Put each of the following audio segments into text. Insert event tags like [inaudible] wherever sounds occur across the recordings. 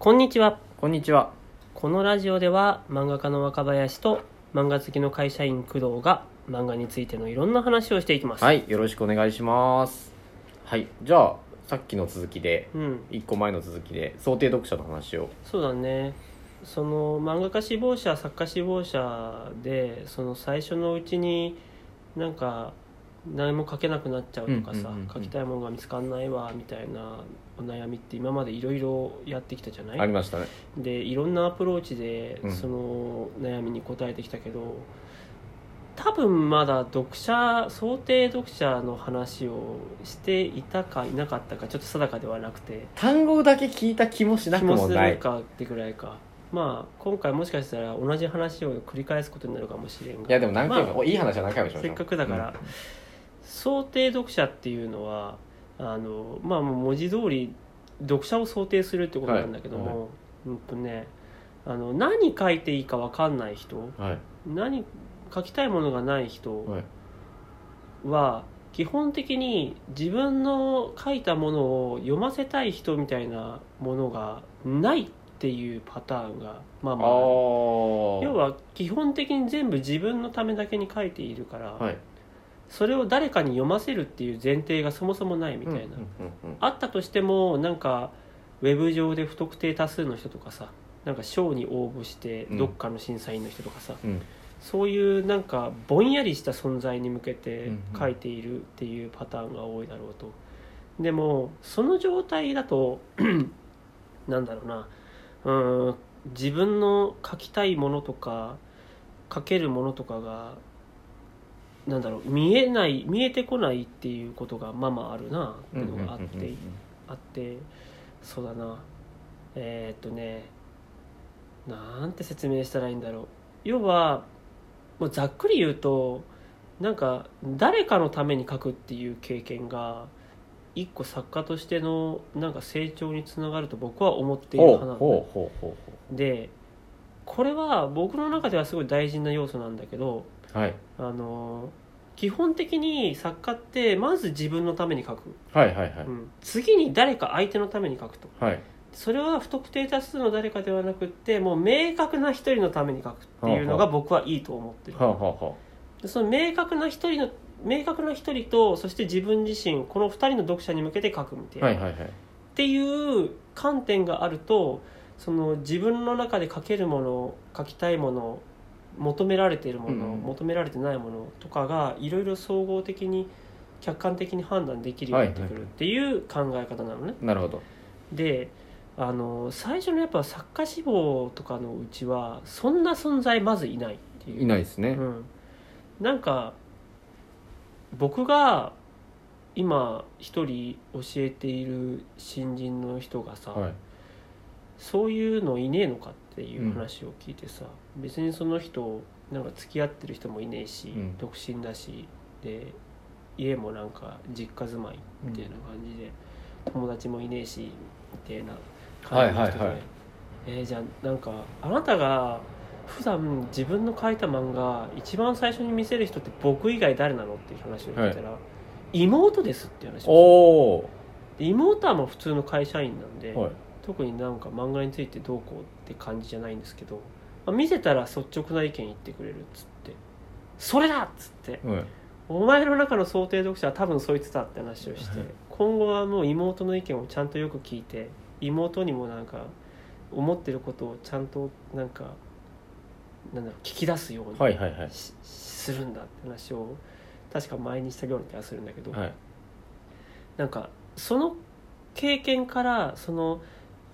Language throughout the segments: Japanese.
こんにちはこんにちは。このラジオでは漫画家の若林と漫画好きの会社員工藤が漫画についてのいろんな話をしていきますはい、よろしくお願いします。はい、じゃあ、さっきの続きで、うん一個前の続きで、想定読者の話を。そうだねその漫画家志望者作家志望者でその最初のうちになんか何も書けなくなっちゃうとかさ、うんうんうんうん。書きたいものが見つかんないわみたいなお悩みって今までいろいろやってきたじゃない？ありましたね。でいろんなアプローチでうん。その悩みに答えてきたけど、多分まだ読者想定読者の話をしていたかいなかったかちょっと定かではなくて単語だけ聞いた気もしな気もすくもない。るかってぐらいか。まあ今回もしかしたら同じ話を繰り返すことになるかもしれんが。いや、でも何回まあも、いい話は何回もしましょう。せっかくだから、想定読者っていうのはあのまあ文字通り読者を想定するってことなんだけども、はいはうんとねあの何書いていいか分かんない人うん。はい。何書きたいものがない人は基本的に自分の書いたものを読ませたい人みたいなものがないっていうパターンがまああまあ。要は基本的に全部自分のためだけに書いているから、はい。それを誰かに読ませるっていう前提がそもそもないみたいな、あったとしてもなんかウェブ上で不特定多数の人とかさなんか賞に応募してうん。どっかの審査員の人とかさ、うん。そういうなんかぼんやりした存在に向けて書いているっていうパターンが多いだろうと。でもその状態だと [clears throat] なんだろうな。うん自分の書きたいものとか書けるものとかがなんだろう見えない見えてこないっていうことがまあまああるなっていうのがあって、あってそうだな。えーっとねなんて説明したらいいんだろう。要はもうざっくり言うとなんか誰かのために書くっていう経験が一個作家としてのなんか成長につながると僕は思っている派なでこれは僕の中ではすごい大事な要素なんだけどうはい。あの基本的に作家ってまず自分のために書く、はいはいはい。うん、次に誰か相手のために書くとはい。それは不特定多数の誰かではなくってもう明確な一人のために書くっていうのが僕はいいと思ってるはあはあはでその明確な一人の明確な一人とそして自分自身この二人の読者に向けて書くみたいあ。な、はいはいはい。っていう観点があるとその自分の中で書けるもの書きたいもの求められているもの、うん求められてないものとかがいろいろ総合的に客観的に判断できるようになってくるっていう考え方なのね。なるほど。であの最初のやっぱ作家志望とかのうちはそんな存在まずいないっていういないですね。うん、なんか僕が今一人教えている新人の人がさ、はい。そういうのいねえのかっていう話を聞いてさ、別にその人なんか付き合ってる人もいねえし、うん。独身だしで家もなんか実家住まいみたいな感じで、友達もいねえしみたいな感じの人で、はい。はいはいえーじゃあなんかあなたが普段自分の書いた漫画一番最初に見せる人って僕以外誰なのっていう話を聞いたら、妹ですっていう話をしたおおで妹はもう普通の会社員なんで、ー。はい。特になんか漫画についてどうこうって感じじゃないんですけど、まあ見せたら率直な意見言ってくれるっつって「それだ!」っつってはい。「お前の中の想定読者は多分そいつだ」って話をして今後はもう妹の意見をちゃんとよく聞いて妹にもなんか思ってることをちゃんとなんかなんだろう聞き出すようにはいはいはい。しするんだって話を確か前にしたような気がするんだけど、はい。なんかその経験からその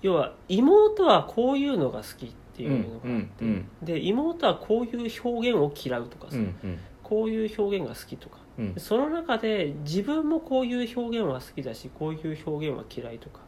要は妹はこういうのが好きっていうのがあって、うんうんで妹はこういう表現を嫌うとかさ、うんうん。こういう表現が好きとか。うん。でその中で自分もこういう表現は好きだしこういう表現は嫌いとか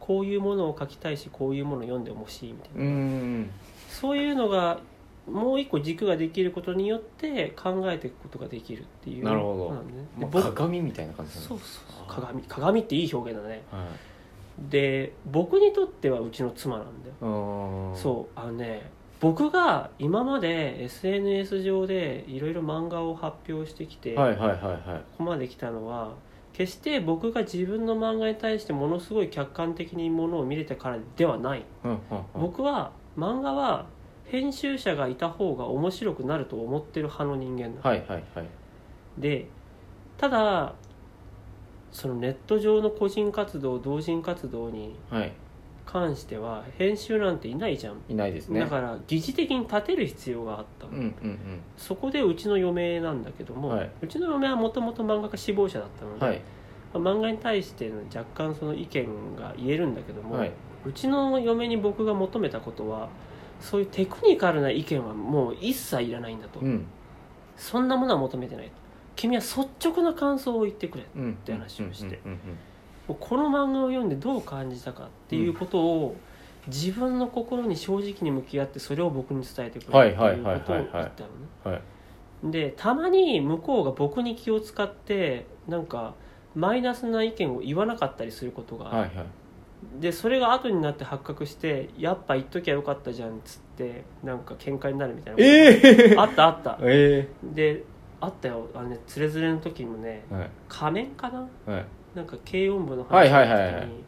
こういうものを書きたいしこういうものを読んでほしいみたいな、うんそういうのがもう一個軸ができることによって考えていくことができるっていう。なるほど。まあ僕鏡みたいな感じそうそう。鏡鏡っていい表現だね。はいで僕にとってはうちの妻なんだよ。そうあのね僕が今まで SNS 上でいろいろ漫画を発表してきて、はいはいはいはい。ここまで来たのは決して僕が自分の漫画に対してものすごい客観的にものを見れたからではない。うんうんうん。僕は漫画は編集者がいた方が面白くなると思ってる派の人間なの。はいはいはい。でただそのネット上の個人活動同人活動にはい。関しては編集なんていないじゃん、いないですね。だから疑似的に立てる必要があった。の、うんうん。そこでうちの嫁なんだけども、うはい。ちの嫁はもともと漫画家志望者だったので、はい。まあ漫画に対しての若干その意見が言えるんだけども、はい。うちの嫁に僕が求めたことはそういうテクニカルな意見はもう一切いらないんだと、うん。そんなものは求めてない君は率直な感想を言ってくれうんて話をしてこの漫画を読んでどう感じたかっていうことを、自分の心に正直に向き合ってそれを僕に伝えてくれっていうことを言ったのね。でたまに向こうが僕に気を使ってなんかマイナスな意見を言わなかったりすることがある、はいはい。でそれが後になって発覚してやっぱ言っときゃよかったじゃんっつってなんか喧嘩になるみたいなええあったあった。えであったよ。あのねつれづれの時もねえはい。仮面かな？はい。なんか軽音部のはい話の時はいはいはいに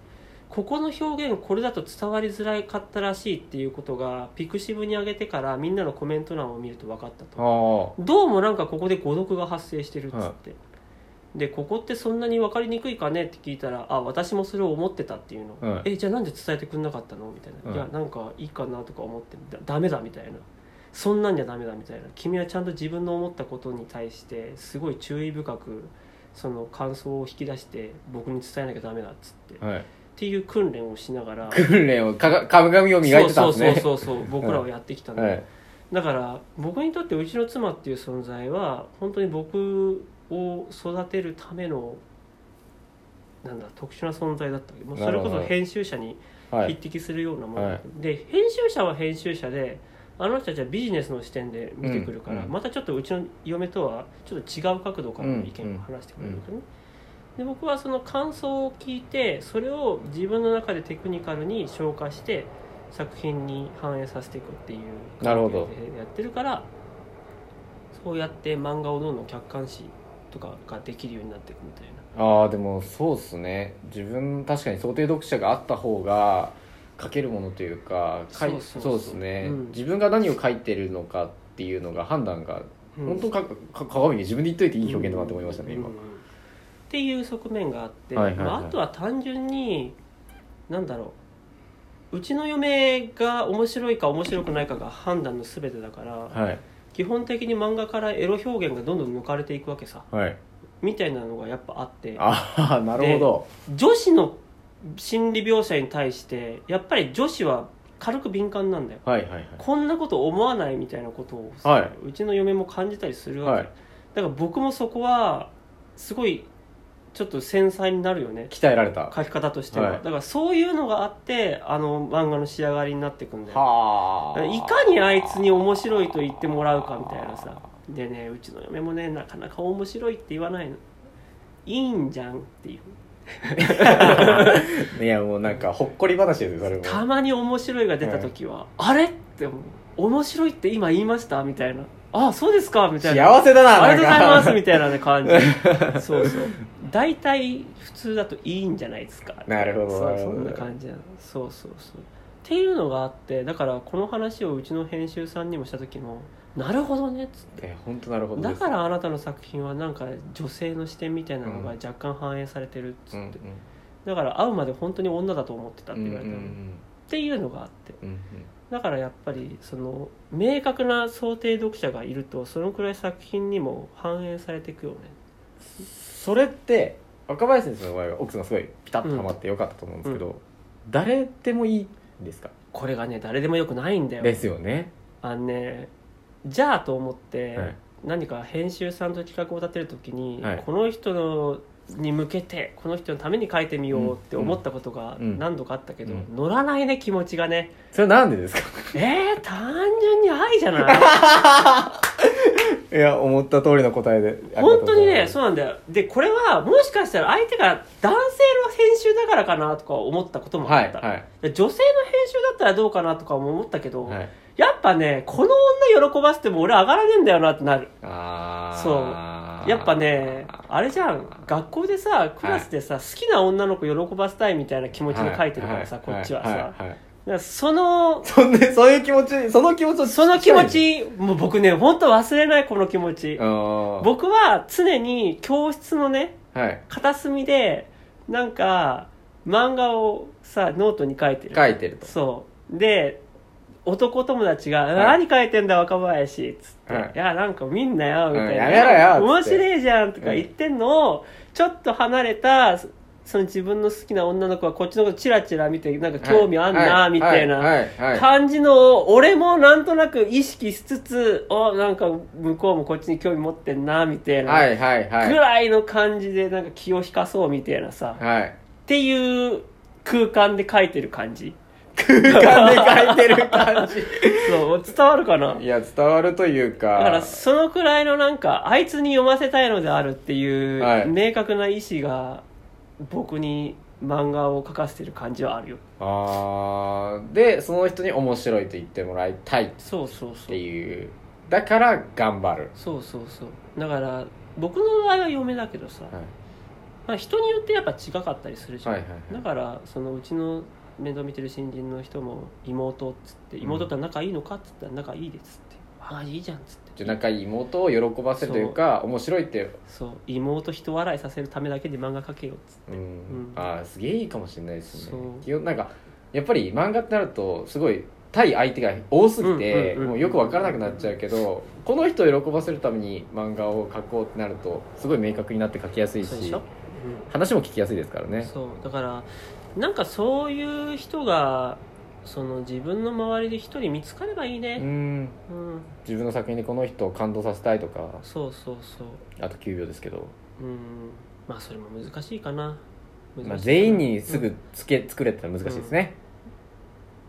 ここの表現これだと伝わりづらかったらしいっていうことがピクシブに上げてからみんなのコメント欄を見ると分かったと。どうもなんかここで誤読が発生してるっつって、でここってそんなに分かりにくいかねって聞いたらあ私もそれを思ってたっていうの、うんえじゃあなんで伝えてくんなかったの？みたいな、うんいやなんかいいかなとか思ってだダメだみたいなそんなんじゃダメだみたいな。君はちゃんと自分の思ったことに対してすごい注意深くその感想を引き出して僕に伝えなきゃダメだっつって、っはい。ていう訓練をしながら。訓練をかを磨いてたんですね。そうそうそうそう [laughs] 僕らはやってきたんで、はい。だから僕にとってうちの妻っていう存在は本当に僕を育てるためのなんだ特殊な存在だったわけ。もうそれこそ編集者にはい。匹敵するようなもの、はい。で編集者は編集者であの人たちはビジネスの視点で見てくるから、うん。うんまたちょっとうちの嫁とはちょっと違う角度からの意見を話してくれるからね、で僕はその感想を聞いてそれを自分の中でテクニカルに消化して作品に反映させていくっていうなるほどやってるからそうやって漫画をどんどん客観視とかができるようになっていくみたいな。ああでもそうっすね。自分確かに想定読者があった方が書けるものというかそうですね、うん。自分が何を書いてるのかっていうのが判断が、うん。本当かか鏡に自分で言っといていい表現だなと思いましたね、今うん。っていう側面があって、はいはいはい。まあ、あとは単純になんだろううちの嫁が面白いか面白くないかが判断の全てだから、はい。基本的に漫画からエロ表現がどんどん抜かれていくわけさ。はい。みたいなのがやっぱあって。ああなるほど。女子の心理描写に対してやっぱり女子は軽く敏感なんだよ。はいはいはい。こんなこと思わないみたいなことをさ、はい。うちの嫁も感じたりするわけ、はい。だから僕もそこはすごいちょっと繊細になるよね。鍛えられた。書き方としては、はい。だからそういうのがあってあの漫画の仕上がりになっていくんだよ。はあ。だからいかにあいつに面白いと言ってもらうかみたいなさ。でねうちの嫁もねなかなか面白いって言わないの。いいんじゃんっていういやもうなんかほっこり話ですよそれも。たまに面白いが出た時は、あれ？って思う。面白いって今言いました？みたいな。あそうですか？みたいな。幸せだなありがとうございますみたたいな、ね、感じ。[laughs] そうそう。大体普通だといいんじゃないですか。なるほどそうそんな感じなの。そうそうそう。っていうのがあってだからこの話をうちの編集さんにもした時もなるほどねっつって。え本当なるほどです。だからあなたの作品はなんか女性の視点みたいなのがうん若干反映されてるっつって、うんうん。だから会うまで本当に女だと思ってたってうん言われたの、っうんていうのがあって。うんうん。だからやっぱりその明確な想定読者がいるとそのくらい作品にも反映されていくよね。それって若林先生の場合は奥さんがすごいピタッとはまってよかったと思うんですけど、誰でもいいんですか？これがね誰でもよくないんだよ。ですよね。あのねじゃあと思って、はい。何か編集さんと企画を立てる時に、はい。この人のに向けてこの人のために書いてみようって思ったことがうん。何度かあったけど、うん。乗らないね気持ちがね。それなんでですか？えー、単純に愛じゃない？[laughs] いや思った通りの答えで。本当にねそそうなんだよ。でこれはもしかしたら相手が男性の編集だからかなとか思ったこともあった、はいはい。で女性の編集だったらどうかなとかも思ったけど、はい。やっぱねこの女喜ばせても俺上がらねえんだよなってなる。ああそうやっぱねあれじゃん。学校でさクラスでさ、好きな女の子喜ばせたいみたいな気持ちで書いてるからさ、こっちはさ、そのそんでそういう気持ちその気持ちをその気持ちもう僕ね本当忘れないこの気持ち。僕僕は常に教室のねはい。片隅でなんか漫画をさノートに書いてる。書いてると。そう。で男友達が「い。何書いてんだ若林」っつって「はい。い、やなんか見んなよ」みたいな、うんやめろよっつって。面白いじゃん」とか言ってんのを、ちょっと離れたその自分の好きな女の子がこっちのことチラチラ見てなんか興味あんな、みたいな、はいはい。はい感じのを俺もなんとなく意識しつつおなんか向こうもこっちに興味持ってんなみたいな、はいはいはい。ぐらいの感じでなんか気を引かそうみたいなさ、っはい。ていう空間で書いてる感じ空間で書いてる感じ。そう伝わるかな？いや伝わるというか。だからそのくらいのなんかあいつに読ませたいのであるっていう、はい。明確な意思が僕に漫画を描かせてる感じはあるよ。あー。でその人に面白いと言ってもらいたいっそう。そうそてういう。だから頑張る、そうそうそう。だから僕の場合は嫁だけどさ、はい。まあ、人によってやっぱ違かったりするじゃん、はいはいはい。だからそのうちの面倒見てる新人の人も妹っつって妹とは仲いいのかっつったら仲いいですって、ああいいじゃんっつって。じゃあ仲いい妹を喜ばせるというか面白いって。そう。妹人笑いさせるためだけで漫画描けよっつって。うん、うん。ああすげえいいかもしれないですね。そう。基本なんかやっぱり漫画ってなるとすごい対相手が多すぎて、うんうんうんもうよく分からなくなっちゃうけどこの人を喜ばせるために漫画を描こうってなるとすごい明確になって描きやすいしそうでしょ、話も聞きやすいですからうん、ね。そう。だからなんかそういう人がその自分の周りで一人見つかればいいうね、ん。うん、自分の作品でこの人を感動させたいとか。そうそうそう。あと9秒ですけど、うん。まあそれも難しいかな。まあ、全員にすぐつけ作れってのは難しいですね、